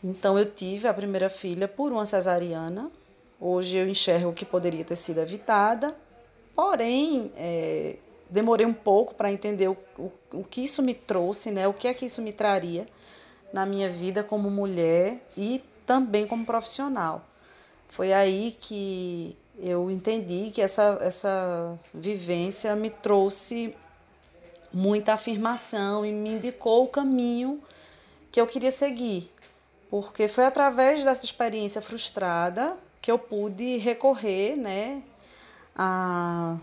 Então eu tive a primeira filha por uma cesariana. Hoje eu enxergo que poderia ter sido evitada, porém é, demorei um pouco para entender o, o, o que isso me trouxe, né? O que é que isso me traria na minha vida como mulher e também como profissional. Foi aí que eu entendi que essa, essa vivência me trouxe muita afirmação e me indicou o caminho que eu queria seguir. Porque foi através dessa experiência frustrada que eu pude recorrer, né, a,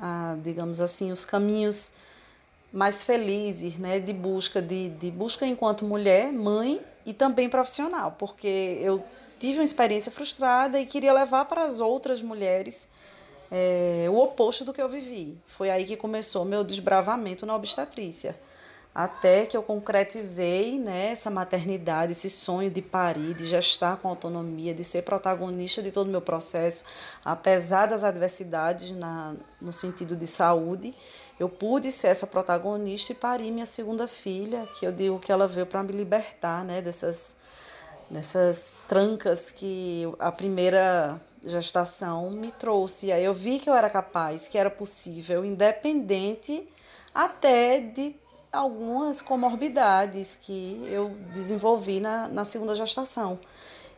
a digamos assim, os caminhos mais felizes, né, de busca de, de busca enquanto mulher, mãe e também profissional, porque eu tive uma experiência frustrada e queria levar para as outras mulheres é, o oposto do que eu vivi. Foi aí que começou meu desbravamento na obstetrícia. Até que eu concretizei né, essa maternidade, esse sonho de parir, de gestar com autonomia, de ser protagonista de todo o meu processo, apesar das adversidades na, no sentido de saúde, eu pude ser essa protagonista e parir minha segunda filha, que eu digo que ela veio para me libertar né, dessas, dessas trancas que a primeira gestação me trouxe. Aí eu vi que eu era capaz, que era possível, independente até de algumas comorbidades que eu desenvolvi na, na segunda gestação.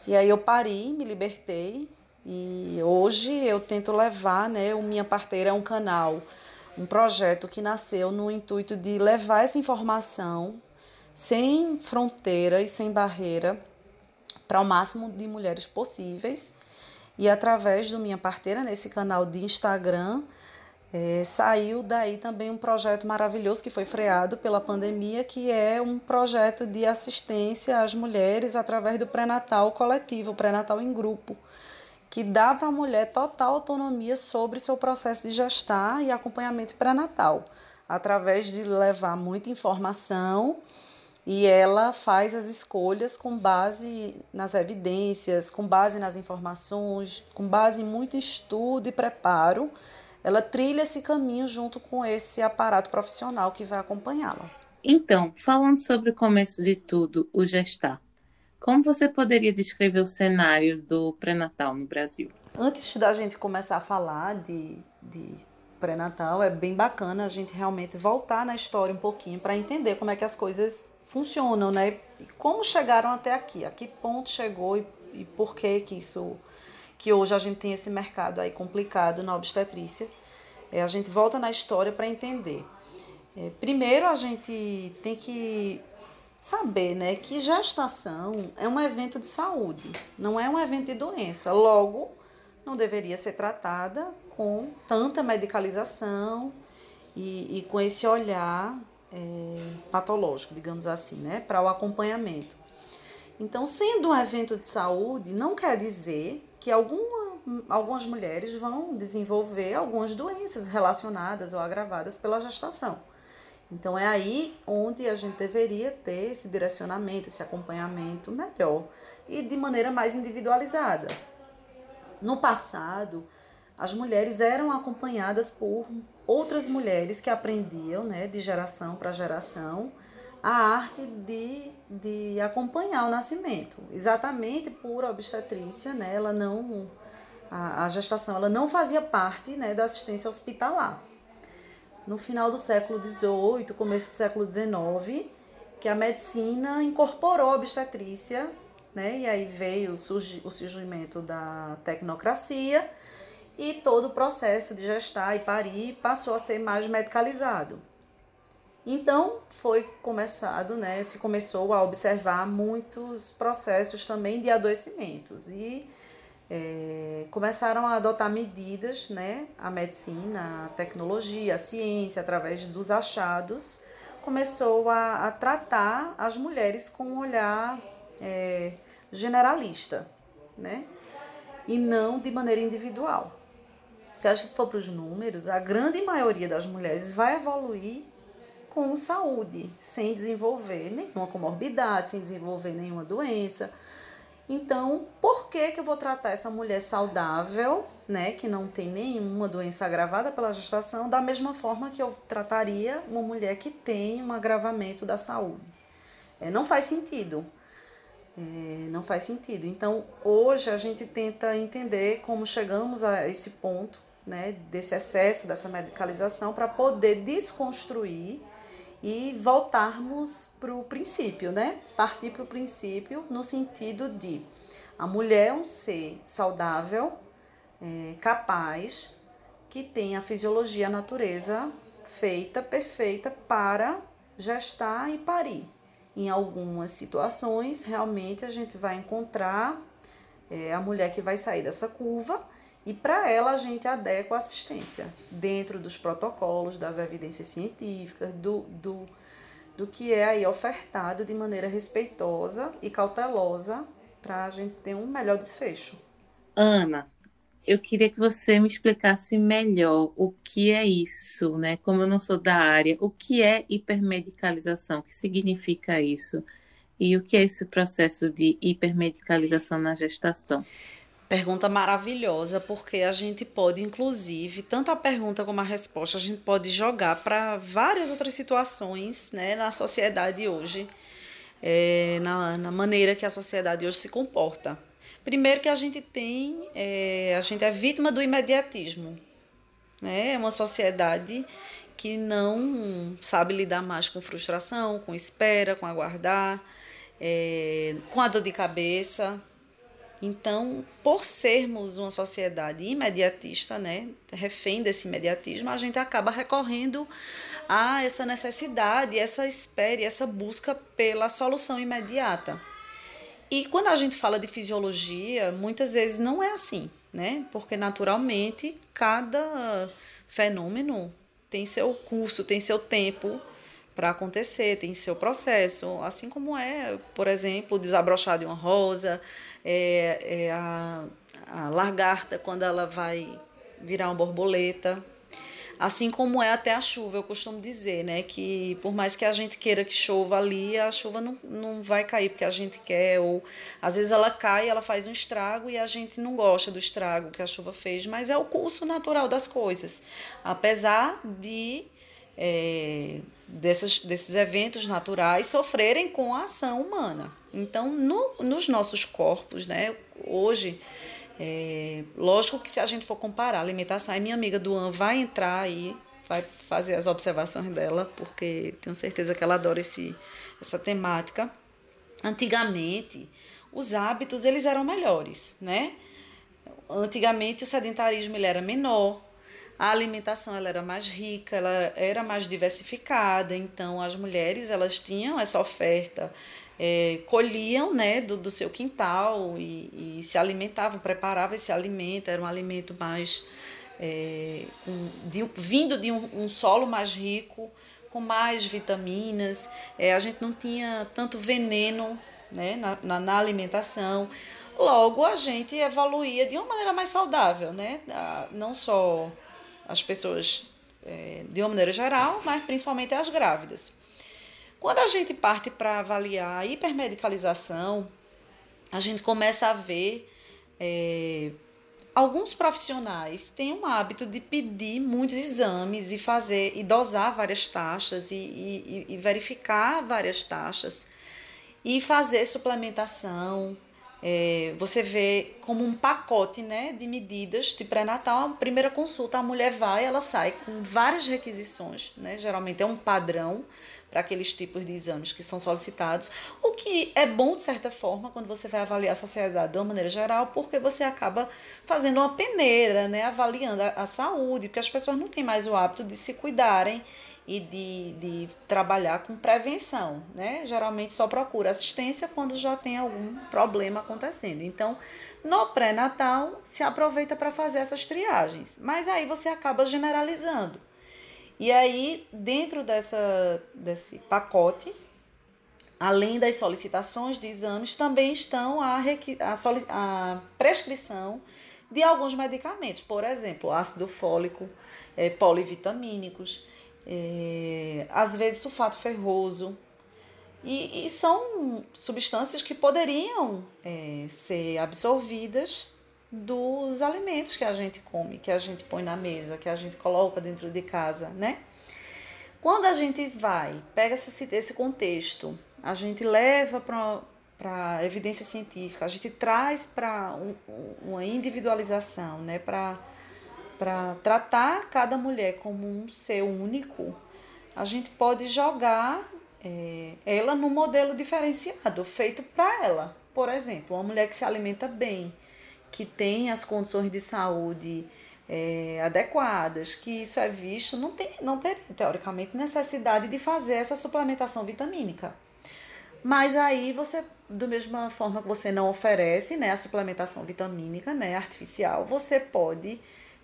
E aí eu pari, me libertei e hoje eu tento levar, né, o Minha Parteira é um canal, um projeto que nasceu no intuito de levar essa informação sem fronteira e sem barreira para o máximo de mulheres possíveis e através do Minha Parteira, nesse canal de Instagram, é, saiu daí também um projeto maravilhoso que foi freado pela pandemia, que é um projeto de assistência às mulheres através do pré-natal coletivo, pré-natal em grupo, que dá para a mulher total autonomia sobre seu processo de gestar e acompanhamento pré-natal, através de levar muita informação e ela faz as escolhas com base nas evidências, com base nas informações, com base em muito estudo e preparo. Ela trilha esse caminho junto com esse aparato profissional que vai acompanhá-la. Então, falando sobre o começo de tudo, o gestar, como você poderia descrever o cenário do pré-natal no Brasil? Antes da gente começar a falar de, de pré-natal, é bem bacana a gente realmente voltar na história um pouquinho para entender como é que as coisas funcionam, né? E como chegaram até aqui? A que ponto chegou e, e por que que isso que hoje a gente tem esse mercado aí complicado na obstetrícia? É, a gente volta na história para entender. É, primeiro a gente tem que saber, né, que gestação é um evento de saúde, não é um evento de doença. Logo, não deveria ser tratada com tanta medicalização e, e com esse olhar é, patológico, digamos assim, né, para o acompanhamento. Então, sendo um evento de saúde, não quer dizer que alguma, algumas mulheres vão desenvolver algumas doenças relacionadas ou agravadas pela gestação. Então, é aí onde a gente deveria ter esse direcionamento, esse acompanhamento melhor e de maneira mais individualizada. No passado, as mulheres eram acompanhadas por outras mulheres que aprendiam, né, de geração para geração, a arte de, de acompanhar o nascimento. Exatamente por obstetrícia, né, ela não a, a gestação ela não fazia parte né, da assistência hospitalar. No final do século XVIII, começo do século XIX, que a medicina incorporou a obstetrícia, né, e aí veio o, surgi, o surgimento da tecnocracia, e todo o processo de gestar e parir passou a ser mais medicalizado. Então foi começado, né, se começou a observar muitos processos também de adoecimentos e é, começaram a adotar medidas, né, a medicina, a tecnologia, a ciência, através dos achados, começou a, a tratar as mulheres com um olhar é, generalista, né? E não de maneira individual. Se a gente for para os números, a grande maioria das mulheres vai evoluir com saúde, sem desenvolver nenhuma comorbidade, sem desenvolver nenhuma doença. Então, por que, que eu vou tratar essa mulher saudável, né, que não tem nenhuma doença agravada pela gestação, da mesma forma que eu trataria uma mulher que tem um agravamento da saúde? É, não faz sentido. É, não faz sentido. Então, hoje a gente tenta entender como chegamos a esse ponto, né, desse excesso, dessa medicalização, para poder desconstruir e voltarmos para o princípio, né? Partir para o princípio no sentido de a mulher é um ser saudável, é, capaz, que tem a fisiologia, a natureza feita, perfeita para gestar e parir. Em algumas situações, realmente a gente vai encontrar é, a mulher que vai sair dessa curva e para ela a gente adequa a assistência dentro dos protocolos, das evidências científicas, do, do, do que é aí ofertado de maneira respeitosa e cautelosa para a gente ter um melhor desfecho. Ana, eu queria que você me explicasse melhor o que é isso, né? Como eu não sou da área, o que é hipermedicalização? O que significa isso? E o que é esse processo de hipermedicalização na gestação? Pergunta maravilhosa, porque a gente pode, inclusive, tanto a pergunta como a resposta, a gente pode jogar para várias outras situações né, na sociedade hoje, é, na, na maneira que a sociedade hoje se comporta. Primeiro que a gente tem, é, a gente é vítima do imediatismo. Né? É uma sociedade que não sabe lidar mais com frustração, com espera, com aguardar, é, com a dor de cabeça, então, por sermos uma sociedade imediatista, né, refém desse imediatismo, a gente acaba recorrendo a essa necessidade, essa espera, essa busca pela solução imediata. E quando a gente fala de fisiologia, muitas vezes não é assim, né? Porque naturalmente cada fenômeno tem seu curso, tem seu tempo para acontecer, tem seu processo, assim como é, por exemplo, desabrochar de uma rosa, é, é a, a lagarta quando ela vai virar uma borboleta, assim como é até a chuva, eu costumo dizer, né, que por mais que a gente queira que chova ali, a chuva não, não vai cair porque a gente quer, ou às vezes ela cai, ela faz um estrago e a gente não gosta do estrago que a chuva fez, mas é o curso natural das coisas, apesar de é, desses, desses eventos naturais sofrerem com a ação humana. Então, no, nos nossos corpos, né, hoje, é, lógico que se a gente for comparar a alimentação, a minha amiga Duan vai entrar aí, vai fazer as observações dela, porque tenho certeza que ela adora esse, essa temática. Antigamente, os hábitos eles eram melhores, né? Antigamente o sedentarismo ele era menor, a alimentação ela era mais rica, ela era mais diversificada, então as mulheres elas tinham essa oferta, é, colhiam né, do, do seu quintal e, e, se alimentavam, preparavam esse alimento, era um alimento mais é, um, de, vindo de um, um, solo mais rico, com mais vitaminas, é, a gente não tinha tanto veneno né, na, na, na alimentação. Logo, a gente evoluía de uma maneira mais saudável, né? Não só as pessoas é, de uma maneira geral, mas principalmente as grávidas. Quando a gente parte para avaliar a hipermedicalização, a gente começa a ver é, alguns profissionais têm um hábito de pedir muitos exames e fazer e dosar várias taxas e, e, e verificar várias taxas e fazer suplementação, é, você vê como um pacote né, de medidas de pré-natal. A primeira consulta, a mulher vai, ela sai com várias requisições, né? geralmente é um padrão para aqueles tipos de exames que são solicitados, o que é bom de certa forma quando você vai avaliar a sociedade de uma maneira geral, porque você acaba fazendo uma peneira, né, avaliando a, a saúde, porque as pessoas não têm mais o hábito de se cuidarem e de, de trabalhar com prevenção, né? Geralmente só procura assistência quando já tem algum problema acontecendo. Então, no pré-natal, se aproveita para fazer essas triagens, mas aí você acaba generalizando. E aí, dentro dessa, desse pacote, além das solicitações de exames, também estão a, a, a prescrição de alguns medicamentos, por exemplo, ácido fólico, é, polivitamínicos, é, às vezes sulfato ferroso. E, e são substâncias que poderiam é, ser absorvidas dos alimentos que a gente come, que a gente põe na mesa, que a gente coloca dentro de casa, né? Quando a gente vai, pega esse, esse contexto, a gente leva para evidência científica, a gente traz para um, uma individualização, né? Para tratar cada mulher como um ser único, a gente pode jogar é, ela num modelo diferenciado, feito para ela. Por exemplo, uma mulher que se alimenta bem, que tem as condições de saúde é, adequadas, que isso é visto, não tem, não tem teoricamente necessidade de fazer essa suplementação vitamínica. Mas aí você, da mesma forma que você não oferece né, a suplementação vitamínica né, artificial, você pode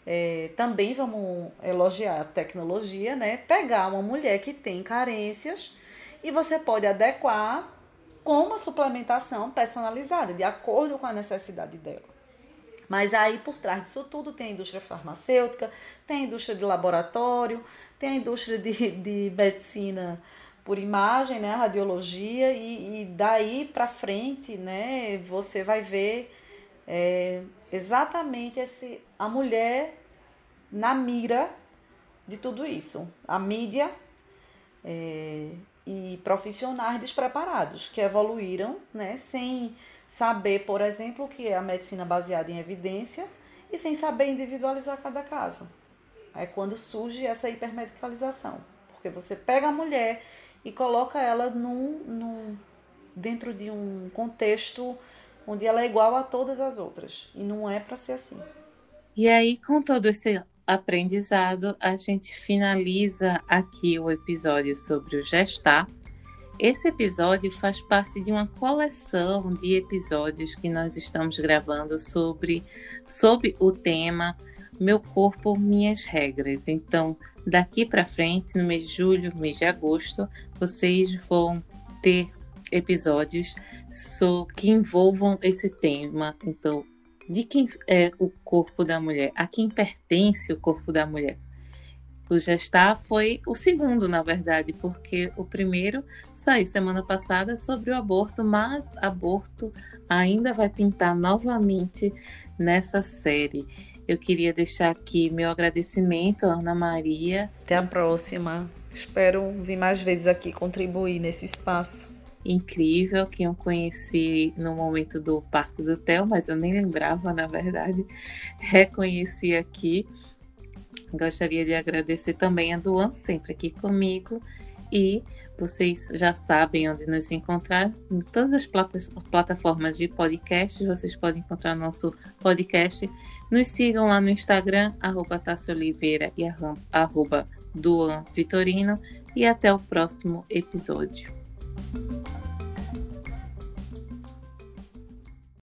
é, também vamos elogiar a tecnologia, né? Pegar uma mulher que tem carências e você pode adequar com uma suplementação personalizada, de acordo com a necessidade dela. Mas aí por trás disso tudo tem a indústria farmacêutica, tem a indústria de laboratório, tem a indústria de, de medicina por imagem, né, radiologia, e, e daí para frente, né, você vai ver é, exatamente esse, a mulher na mira de tudo isso. A mídia é, e profissionais despreparados que evoluíram né, sem saber, por exemplo, o que é a medicina baseada em evidência e sem saber individualizar cada caso. É quando surge essa hipermedicalização, porque você pega a mulher e coloca ela num, num, dentro de um contexto onde ela é igual a todas as outras e não é para ser assim. E aí, com todo esse aprendizado, a gente finaliza aqui o episódio sobre o gestar esse episódio faz parte de uma coleção de episódios que nós estamos gravando sobre, sobre o tema Meu Corpo, Minhas Regras. Então, daqui para frente, no mês de julho, mês de agosto, vocês vão ter episódios so, que envolvam esse tema. Então, de quem é o corpo da mulher? A quem pertence o corpo da mulher? O Gestar foi o segundo, na verdade, porque o primeiro saiu semana passada sobre o aborto, mas aborto ainda vai pintar novamente nessa série. Eu queria deixar aqui meu agradecimento Ana Maria. Até a próxima. Espero vir mais vezes aqui contribuir nesse espaço. Incrível, que eu conheci no momento do parto do Theo, mas eu nem lembrava, na verdade. Reconheci aqui. Gostaria de agradecer também a Duan, sempre aqui comigo. E vocês já sabem onde nos encontrar. Em todas as plataformas de podcast, vocês podem encontrar nosso podcast. Nos sigam lá no Instagram, arroba Oliveira e arroba Duan Vitorino. E até o próximo episódio. Thank you.